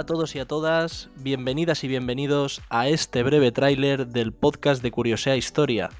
todos y a todas, bienvenidas y bienvenidos a este breve tráiler del podcast de Curiosea Historia.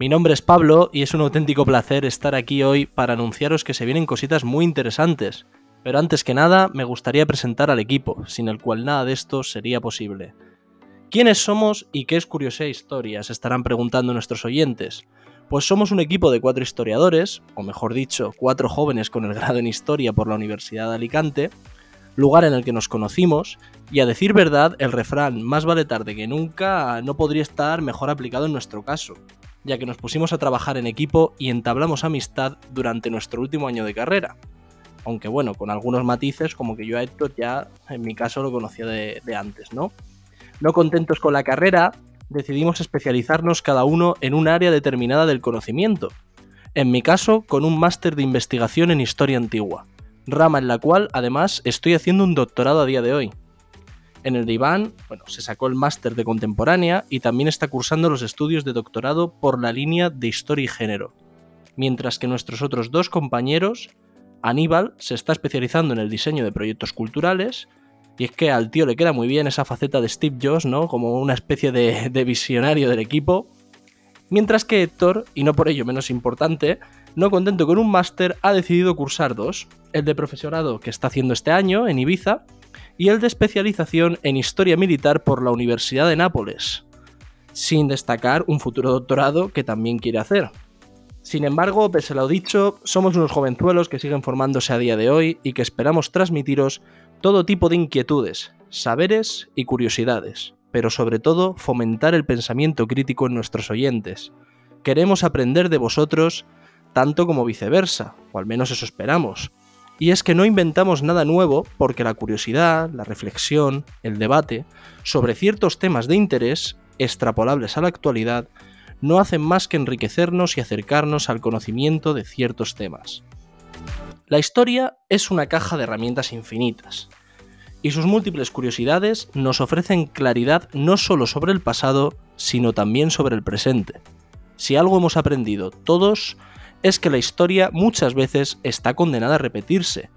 Mi nombre es Pablo y es un auténtico placer estar aquí hoy para anunciaros que se vienen cositas muy interesantes. Pero antes que nada, me gustaría presentar al equipo, sin el cual nada de esto sería posible. ¿Quiénes somos y qué es Curiosea Historia? Se estarán preguntando nuestros oyentes. Pues somos un equipo de cuatro historiadores, o mejor dicho, cuatro jóvenes con el grado en Historia por la Universidad de Alicante, lugar en el que nos conocimos, y a decir verdad, el refrán más vale tarde que nunca no podría estar mejor aplicado en nuestro caso, ya que nos pusimos a trabajar en equipo y entablamos amistad durante nuestro último año de carrera. Aunque bueno, con algunos matices, como que yo a Héctor ya en mi caso lo conocía de, de antes, ¿no? No contentos con la carrera, decidimos especializarnos cada uno en un área determinada del conocimiento. En mi caso, con un máster de investigación en historia antigua rama en la cual además estoy haciendo un doctorado a día de hoy. En el de Iván, bueno, se sacó el máster de contemporánea y también está cursando los estudios de doctorado por la línea de historia y género. Mientras que nuestros otros dos compañeros, Aníbal se está especializando en el diseño de proyectos culturales, y es que al tío le queda muy bien esa faceta de Steve Jobs, ¿no? Como una especie de, de visionario del equipo. Mientras que Héctor, y no por ello menos importante, no contento con un máster, ha decidido cursar dos, el de profesorado que está haciendo este año en Ibiza y el de especialización en historia militar por la Universidad de Nápoles, sin destacar un futuro doctorado que también quiere hacer. Sin embargo, pese a lo dicho, somos unos jovenzuelos que siguen formándose a día de hoy y que esperamos transmitiros todo tipo de inquietudes, saberes y curiosidades, pero sobre todo fomentar el pensamiento crítico en nuestros oyentes. Queremos aprender de vosotros tanto como viceversa, o al menos eso esperamos. Y es que no inventamos nada nuevo porque la curiosidad, la reflexión, el debate sobre ciertos temas de interés, extrapolables a la actualidad, no hacen más que enriquecernos y acercarnos al conocimiento de ciertos temas. La historia es una caja de herramientas infinitas, y sus múltiples curiosidades nos ofrecen claridad no solo sobre el pasado, sino también sobre el presente. Si algo hemos aprendido todos es que la historia muchas veces está condenada a repetirse,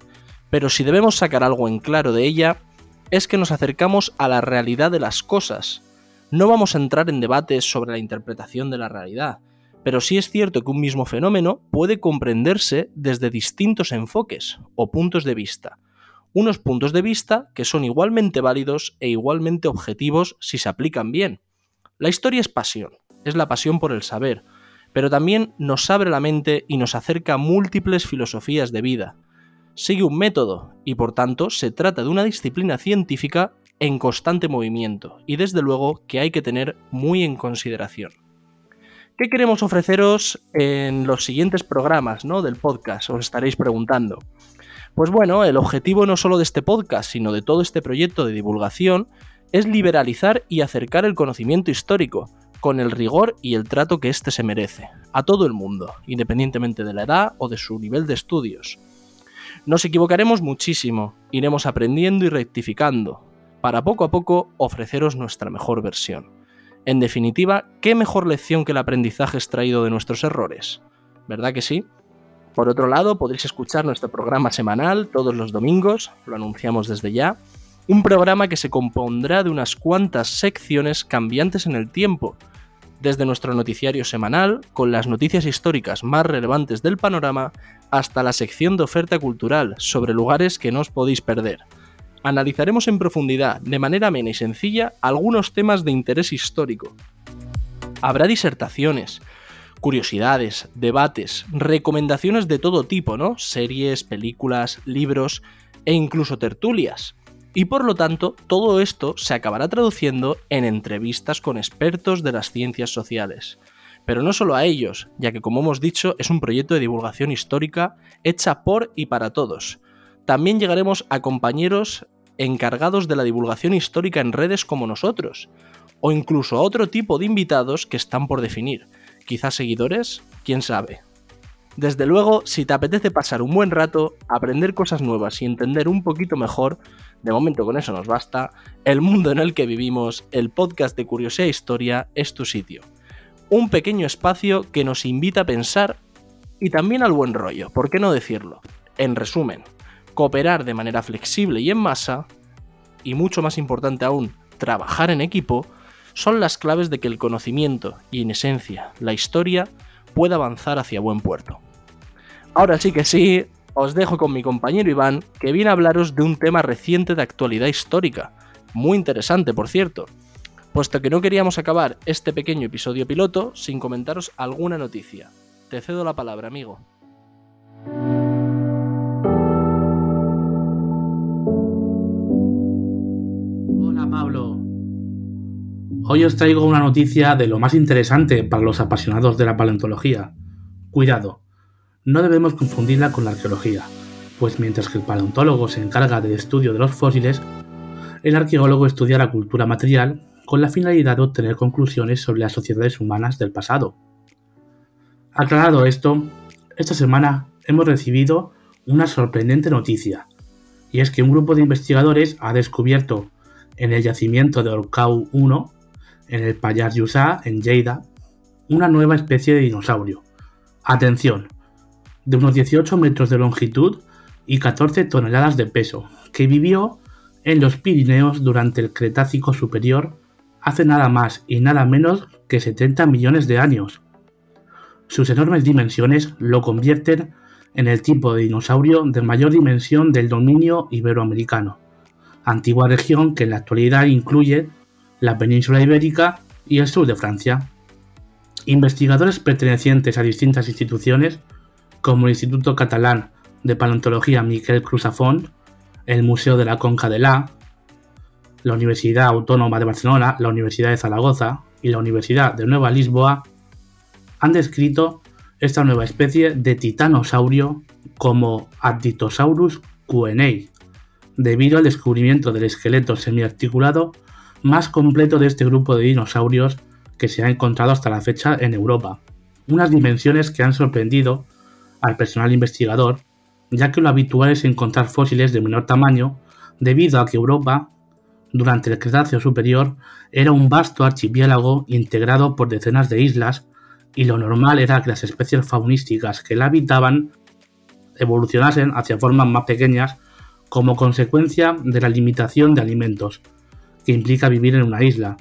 pero si debemos sacar algo en claro de ella, es que nos acercamos a la realidad de las cosas. No vamos a entrar en debates sobre la interpretación de la realidad, pero sí es cierto que un mismo fenómeno puede comprenderse desde distintos enfoques o puntos de vista. Unos puntos de vista que son igualmente válidos e igualmente objetivos si se aplican bien. La historia es pasión, es la pasión por el saber, pero también nos abre la mente y nos acerca a múltiples filosofías de vida. Sigue un método y por tanto se trata de una disciplina científica en constante movimiento y desde luego que hay que tener muy en consideración. ¿Qué queremos ofreceros en los siguientes programas ¿no? del podcast? Os estaréis preguntando. Pues bueno, el objetivo no solo de este podcast, sino de todo este proyecto de divulgación, es liberalizar y acercar el conocimiento histórico, con el rigor y el trato que éste se merece, a todo el mundo, independientemente de la edad o de su nivel de estudios. Nos equivocaremos muchísimo, iremos aprendiendo y rectificando, para poco a poco ofreceros nuestra mejor versión. En definitiva, ¿qué mejor lección que el aprendizaje extraído de nuestros errores? ¿Verdad que sí? Por otro lado, podréis escuchar nuestro programa semanal todos los domingos, lo anunciamos desde ya, un programa que se compondrá de unas cuantas secciones cambiantes en el tiempo, desde nuestro noticiario semanal, con las noticias históricas más relevantes del panorama, hasta la sección de oferta cultural sobre lugares que no os podéis perder. Analizaremos en profundidad, de manera amena y sencilla, algunos temas de interés histórico. Habrá disertaciones, curiosidades, debates, recomendaciones de todo tipo, ¿no? Series, películas, libros e incluso tertulias. Y por lo tanto, todo esto se acabará traduciendo en entrevistas con expertos de las ciencias sociales. Pero no solo a ellos, ya que como hemos dicho es un proyecto de divulgación histórica hecha por y para todos. También llegaremos a compañeros encargados de la divulgación histórica en redes como nosotros, o incluso a otro tipo de invitados que están por definir. Quizás seguidores, quién sabe. Desde luego, si te apetece pasar un buen rato, aprender cosas nuevas y entender un poquito mejor, de momento con eso nos basta, el mundo en el que vivimos, el podcast de Curiosidad e Historia es tu sitio. Un pequeño espacio que nos invita a pensar y también al buen rollo, ¿por qué no decirlo? En resumen, cooperar de manera flexible y en masa y mucho más importante aún, trabajar en equipo, son las claves de que el conocimiento y en esencia la historia pueda avanzar hacia buen puerto. Ahora sí que sí, os dejo con mi compañero Iván, que viene a hablaros de un tema reciente de actualidad histórica, muy interesante por cierto, puesto que no queríamos acabar este pequeño episodio piloto sin comentaros alguna noticia. Te cedo la palabra, amigo. Hola Pablo. Hoy os traigo una noticia de lo más interesante para los apasionados de la paleontología. Cuidado, no debemos confundirla con la arqueología, pues mientras que el paleontólogo se encarga del estudio de los fósiles, el arqueólogo estudia la cultura material con la finalidad de obtener conclusiones sobre las sociedades humanas del pasado. Aclarado esto, esta semana hemos recibido una sorprendente noticia, y es que un grupo de investigadores ha descubierto en el yacimiento de Orcau 1, en el Payar Yusá, en Lleida, una nueva especie de dinosaurio. Atención, de unos 18 metros de longitud y 14 toneladas de peso, que vivió en los Pirineos durante el Cretácico Superior hace nada más y nada menos que 70 millones de años. Sus enormes dimensiones lo convierten en el tipo de dinosaurio de mayor dimensión del dominio iberoamericano, antigua región que en la actualidad incluye la península ibérica y el sur de Francia. Investigadores pertenecientes a distintas instituciones, como el Instituto Catalán de Paleontología Miquel Cruzafont, el Museo de la Conca de La, la Universidad Autónoma de Barcelona, la Universidad de Zaragoza y la Universidad de Nueva Lisboa han descrito esta nueva especie de titanosaurio como Adytosaurus QNA, debido al descubrimiento del esqueleto semiarticulado más completo de este grupo de dinosaurios que se ha encontrado hasta la fecha en Europa. Unas dimensiones que han sorprendido al personal investigador ya que lo habitual es encontrar fósiles de menor tamaño debido a que Europa, durante el Cretáceo Superior, era un vasto archipiélago integrado por decenas de islas y lo normal era que las especies faunísticas que la habitaban evolucionasen hacia formas más pequeñas como consecuencia de la limitación de alimentos que implica vivir en una isla.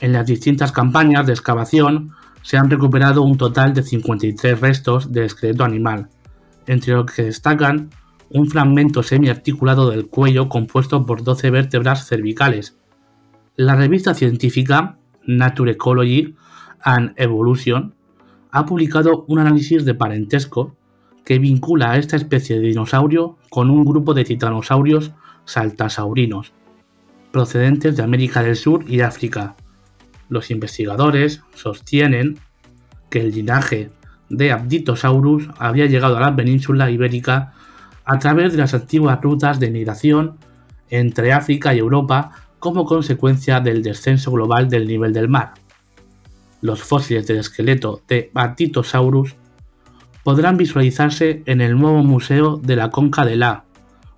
En las distintas campañas de excavación se han recuperado un total de 53 restos de esqueleto animal, entre los que destacan un fragmento semiarticulado del cuello compuesto por 12 vértebras cervicales. La revista científica Nature Ecology and Evolution ha publicado un análisis de parentesco que vincula a esta especie de dinosaurio con un grupo de titanosaurios saltasaurinos, procedentes de América del Sur y África. Los investigadores sostienen que el linaje de Abditosaurus había llegado a la península ibérica a través de las antiguas rutas de migración entre África y Europa como consecuencia del descenso global del nivel del mar. Los fósiles del esqueleto de Abditosaurus podrán visualizarse en el nuevo Museo de la Conca de La,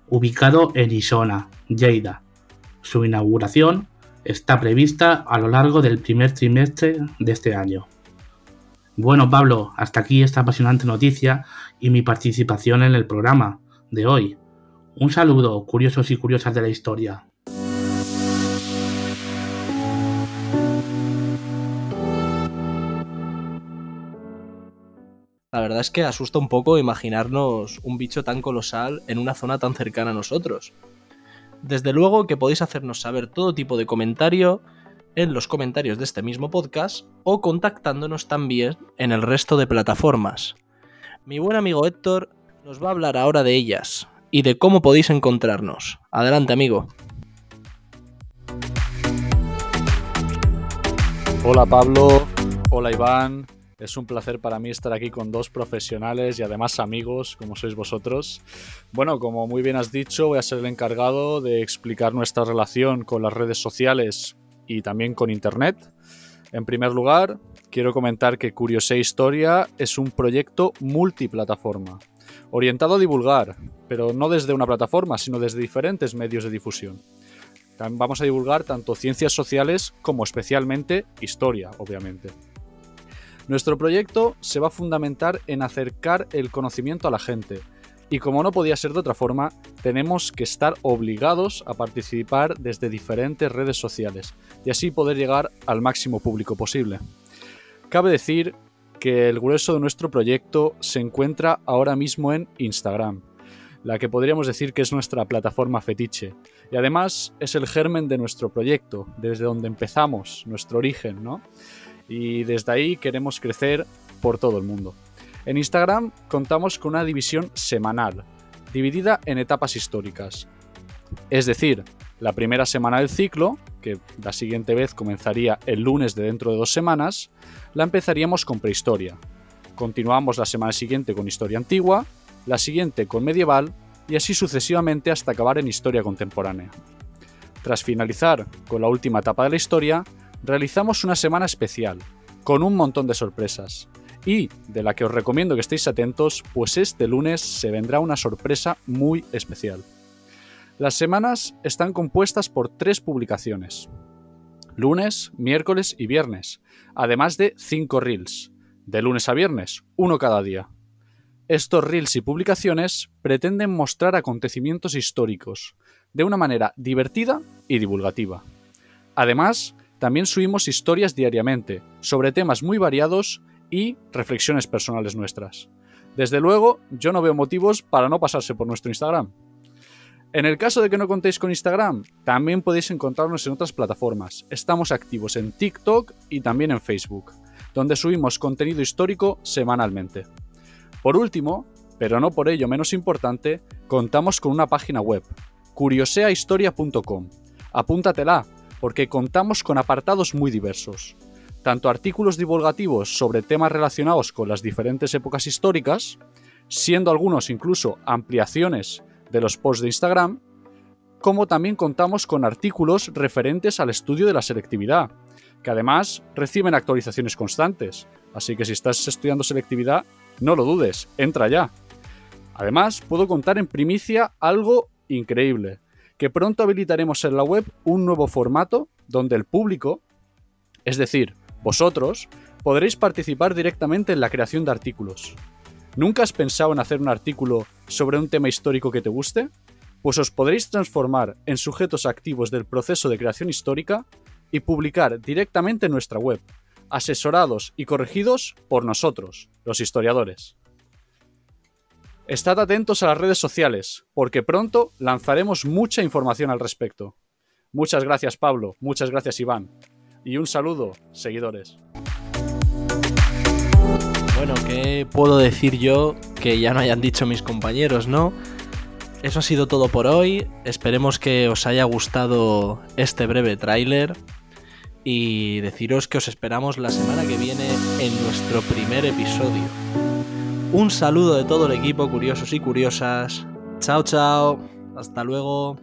ubicado en Isona, Lleida. Su inauguración está prevista a lo largo del primer trimestre de este año. Bueno, Pablo, hasta aquí esta apasionante noticia y mi participación en el programa de hoy. Un saludo, curiosos y curiosas de la historia. La verdad es que asusta un poco imaginarnos un bicho tan colosal en una zona tan cercana a nosotros. Desde luego que podéis hacernos saber todo tipo de comentario en los comentarios de este mismo podcast o contactándonos también en el resto de plataformas. Mi buen amigo Héctor nos va a hablar ahora de ellas y de cómo podéis encontrarnos. Adelante amigo. Hola Pablo, hola Iván, es un placer para mí estar aquí con dos profesionales y además amigos como sois vosotros. Bueno, como muy bien has dicho, voy a ser el encargado de explicar nuestra relación con las redes sociales y también con Internet. En primer lugar, quiero comentar que Curiosé Historia es un proyecto multiplataforma, orientado a divulgar, pero no desde una plataforma, sino desde diferentes medios de difusión. Vamos a divulgar tanto ciencias sociales como especialmente historia, obviamente. Nuestro proyecto se va a fundamentar en acercar el conocimiento a la gente, Y como no podía ser de otra forma, tenemos que estar obligados a participar desde diferentes redes sociales y así poder llegar al máximo público posible. Cabe decir que el grueso de nuestro proyecto se encuentra ahora mismo en Instagram, la que podríamos decir que es nuestra plataforma fetiche. Y además es el germen de nuestro proyecto, desde donde empezamos, nuestro origen, ¿no? Y desde ahí queremos crecer por todo el mundo. En Instagram contamos con una división semanal, dividida en etapas históricas. Es decir, la primera semana del ciclo, que la siguiente vez comenzaría el lunes de dentro de dos semanas, la empezaríamos con prehistoria. Continuamos la semana siguiente con historia antigua, la siguiente con medieval y así sucesivamente hasta acabar en historia contemporánea. Tras finalizar con la última etapa de la historia, realizamos una semana especial, con un montón de sorpresas, y de la que os recomiendo que estéis atentos, pues este lunes se vendrá una sorpresa muy especial. Las semanas están compuestas por tres publicaciones, lunes, miércoles y viernes, además de cinco reels, de lunes a viernes, uno cada día. Estos reels y publicaciones pretenden mostrar acontecimientos históricos de una manera divertida y divulgativa. Además, también subimos historias diariamente sobre temas muy variados y reflexiones personales nuestras. Desde luego, yo no veo motivos para no pasarse por nuestro Instagram. En el caso de que no contéis con Instagram, también podéis encontrarnos en otras plataformas. Estamos activos en TikTok y también en Facebook, donde subimos contenido histórico semanalmente. Por último, pero no por ello menos importante, contamos con una página web, curioseahistoria.com. Apúntatela, porque contamos con apartados muy diversos. Tanto artículos divulgativos sobre temas relacionados con las diferentes épocas históricas, siendo algunos incluso ampliaciones de los posts de Instagram, como también contamos con artículos referentes al estudio de la selectividad, que además reciben actualizaciones constantes. Así que si estás estudiando selectividad, no lo dudes, entra ya. Además, puedo contar en primicia algo increíble, que pronto habilitaremos en la web un nuevo formato donde el público, es decir, vosotros, podréis participar directamente en la creación de artículos. ¿Nunca has pensado en hacer un artículo sobre un tema histórico que te guste? Pues os podréis transformar en sujetos activos del proceso de creación histórica y publicar directamente en nuestra web, asesorados y corregidos por nosotros, los historiadores. Estad atentos a las redes sociales, porque pronto lanzaremos mucha información al respecto. Muchas gracias Pablo, muchas gracias Iván, y un saludo, seguidores. Bueno, ¿qué puedo decir yo que ya no hayan dicho mis compañeros, no? Eso ha sido todo por hoy. Esperemos que os haya gustado este breve tráiler y deciros que os esperamos la semana que viene en nuestro primer episodio. Un saludo de todo el equipo, curiosos y curiosas. Chao, chao. Hasta luego.